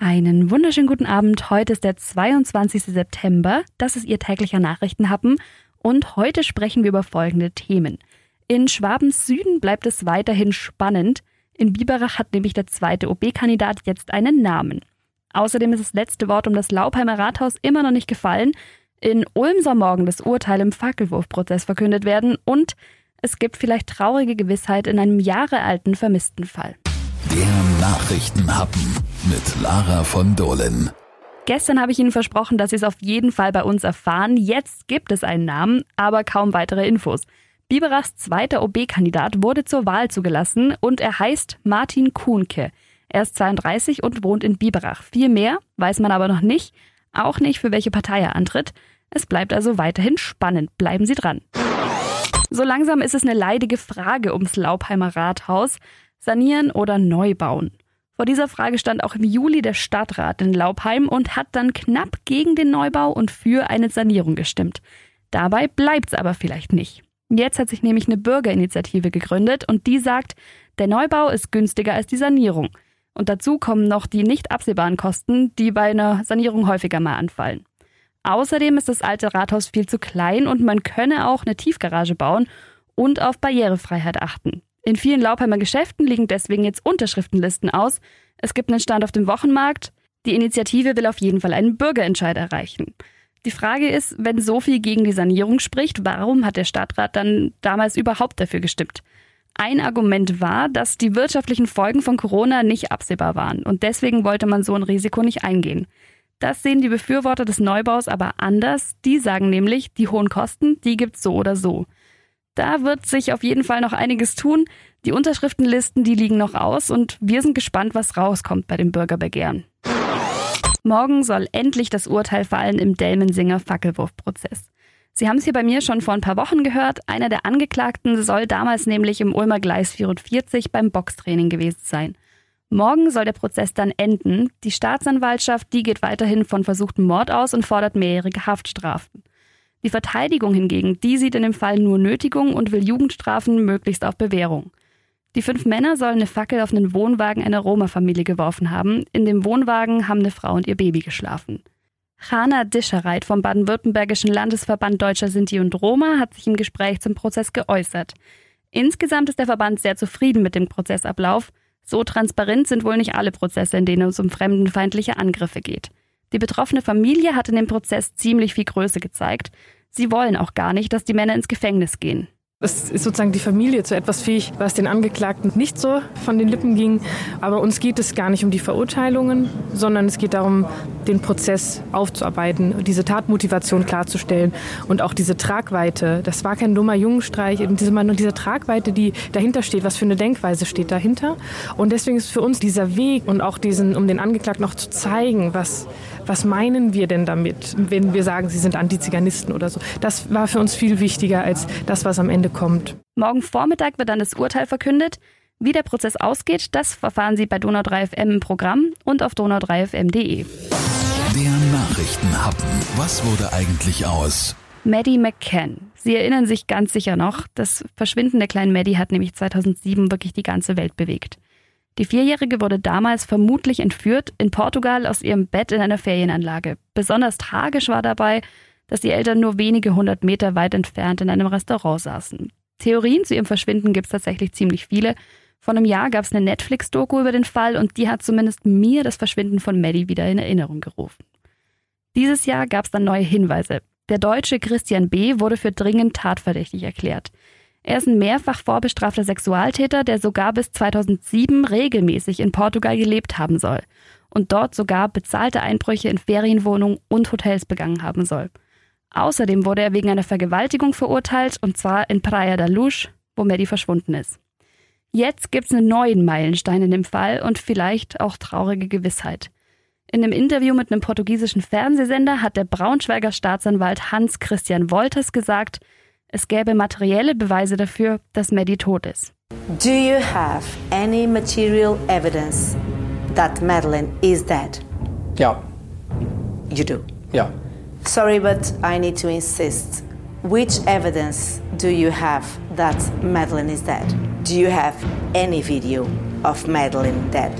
Einen wunderschönen guten Abend. Heute ist der 22. September. Das ist Ihr täglicher Nachrichtenhappen. Und heute sprechen wir über folgende Themen. In Schwabens Süden bleibt es weiterhin spannend. In Biberach hat nämlich der zweite OB-Kandidat jetzt einen Namen. Außerdem ist das letzte Wort um das Laubheimer Rathaus immer noch nicht gefallen. In Ulm soll morgen das Urteil im Fackelwurfprozess verkündet werden und es gibt vielleicht traurige Gewissheit in einem jahrealten vermissten Fall. Der Nachrichtenhappen mit Lara von Dohlen. Gestern habe ich Ihnen versprochen, dass Sie es auf jeden Fall bei uns erfahren. Jetzt gibt es einen Namen, aber kaum weitere Infos. Biberachs zweiter OB-Kandidat wurde zur Wahl zugelassen und er heißt Martin Kuhnke. Er ist 32 und wohnt in Biberach. Viel mehr weiß man aber noch nicht, auch nicht für welche Partei er antritt. Es bleibt also weiterhin spannend. Bleiben Sie dran. So langsam ist es eine leidige Frage ums Laubheimer Rathaus. Sanieren oder neu bauen? Vor dieser Frage stand auch im Juli der Stadtrat in Laubheim und hat dann knapp gegen den Neubau und für eine Sanierung gestimmt. Dabei bleibt's aber vielleicht nicht. Jetzt hat sich nämlich eine Bürgerinitiative gegründet und die sagt, der Neubau ist günstiger als die Sanierung. Und dazu kommen noch die nicht absehbaren Kosten, die bei einer Sanierung häufiger mal anfallen. Außerdem ist das alte Rathaus viel zu klein und man könne auch eine Tiefgarage bauen und auf Barrierefreiheit achten. In vielen Laubheimer Geschäften liegen deswegen jetzt Unterschriftenlisten aus. Es gibt einen Stand auf dem Wochenmarkt. Die Initiative will auf jeden Fall einen Bürgerentscheid erreichen. Die Frage ist, wenn so viel gegen die Sanierung spricht, warum hat der Stadtrat dann damals überhaupt dafür gestimmt? Ein Argument war, dass die wirtschaftlichen Folgen von Corona nicht absehbar waren und deswegen wollte man so ein Risiko nicht eingehen. Das sehen die Befürworter des Neubaus aber anders. Die sagen nämlich, die hohen Kosten, die gibt's so oder so. Da wird sich auf jeden Fall noch einiges tun. Die Unterschriftenlisten, die liegen noch aus und wir sind gespannt, was rauskommt bei dem Bürgerbegehren. Morgen soll endlich das Urteil fallen im Delmensinger Fackelwurfprozess. Sie haben es hier bei mir schon vor ein paar Wochen gehört. Einer der Angeklagten soll damals nämlich im Ulmer Gleis 44 beim Boxtraining gewesen sein. Morgen soll der Prozess dann enden. Die Staatsanwaltschaft, die geht weiterhin von versuchtem Mord aus und fordert mehrjährige Haftstrafen. Die Verteidigung hingegen, die sieht in dem Fall nur Nötigung und will Jugendstrafen möglichst auf Bewährung. Die fünf Männer sollen eine Fackel auf einen Wohnwagen einer Roma-Familie geworfen haben. In dem Wohnwagen haben eine Frau und ihr Baby geschlafen. Hanna Dischereit vom baden-württembergischen Landesverband Deutscher Sinti und Roma hat sich im Gespräch zum Prozess geäußert. Insgesamt ist der Verband sehr zufrieden mit dem Prozessablauf. So transparent sind wohl nicht alle Prozesse, in denen es um fremdenfeindliche Angriffe geht. Die betroffene Familie hat in dem Prozess ziemlich viel Größe gezeigt. Sie wollen auch gar nicht, dass die Männer ins Gefängnis gehen. Es ist sozusagen die Familie zu etwas fähig, was den Angeklagten nicht so von den Lippen ging. Aber uns geht es gar nicht um die Verurteilungen, sondern es geht darum, den Prozess aufzuarbeiten, diese Tatmotivation klarzustellen und auch diese Tragweite. Das war kein dummer Jungenstreich, diese, diese Tragweite, die dahinter steht, was für eine Denkweise steht dahinter. Und deswegen ist für uns dieser Weg und auch diesen, um den Angeklagten auch zu zeigen, was, was meinen wir denn damit, wenn wir sagen, sie sind Antiziganisten oder so. Das war für uns viel wichtiger als das, was am Ende kommt. Morgen Vormittag wird dann das Urteil verkündet. Wie der Prozess ausgeht, das verfahren Sie bei Donau 3 FM im Programm und auf donau3fm.de. Der Nachrichtenhappen. Was wurde eigentlich aus? Maddie McCann. Sie erinnern sich ganz sicher noch, das Verschwinden der kleinen Maddie hat nämlich 2007 wirklich die ganze Welt bewegt. Die Vierjährige wurde damals vermutlich entführt in Portugal aus ihrem Bett in einer Ferienanlage. Besonders tragisch war dabei, dass die Eltern nur wenige hundert Meter weit entfernt in einem Restaurant saßen. Theorien zu ihrem Verschwinden gibt es tatsächlich ziemlich viele. Vor einem Jahr gab es eine Netflix-Doku über den Fall und die hat zumindest mir das Verschwinden von Maddie wieder in Erinnerung gerufen. Dieses Jahr gab es dann neue Hinweise. Der Deutsche Christian B. wurde für dringend tatverdächtig erklärt. Er ist ein mehrfach vorbestrafter Sexualtäter, der sogar bis 2007 regelmäßig in Portugal gelebt haben soll und dort sogar bezahlte Einbrüche in Ferienwohnungen und Hotels begangen haben soll. Außerdem wurde er wegen einer Vergewaltigung verurteilt, und zwar in Praia da Luz, wo Maddie verschwunden ist. Jetzt gibt's einen neuen Meilenstein in dem Fall und vielleicht auch traurige Gewissheit. In einem Interview mit einem portugiesischen Fernsehsender hat der Braunschweiger Staatsanwalt Hans Christian Wolters gesagt, es gäbe materielle Beweise dafür, dass Maddie tot ist. Do you have any material evidence that Madeline is dead? Ja. You do. Ja. Sorry, but I need to insist. Which evidence do you have that Madeline is dead? Do you have any video of Madeline dead?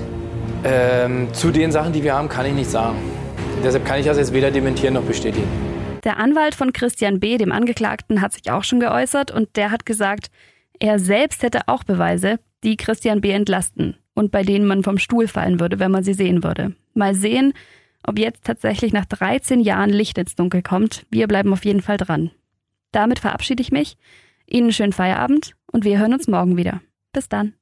Ähm, zu den Sachen, die wir haben, kann ich nicht sagen. Deshalb kann ich das jetzt weder dementieren noch bestätigen. Der Anwalt von Christian B., dem Angeklagten, hat sich auch schon geäußert und der hat gesagt, er selbst hätte auch Beweise, die Christian B. entlasten und bei denen man vom Stuhl fallen würde, wenn man sie sehen würde. Mal sehen, ob jetzt tatsächlich nach 13 Jahren Licht ins Dunkel kommt. Wir bleiben auf jeden Fall dran. Damit verabschiede ich mich. Ihnen schönen Feierabend und wir hören uns morgen wieder. Bis dann.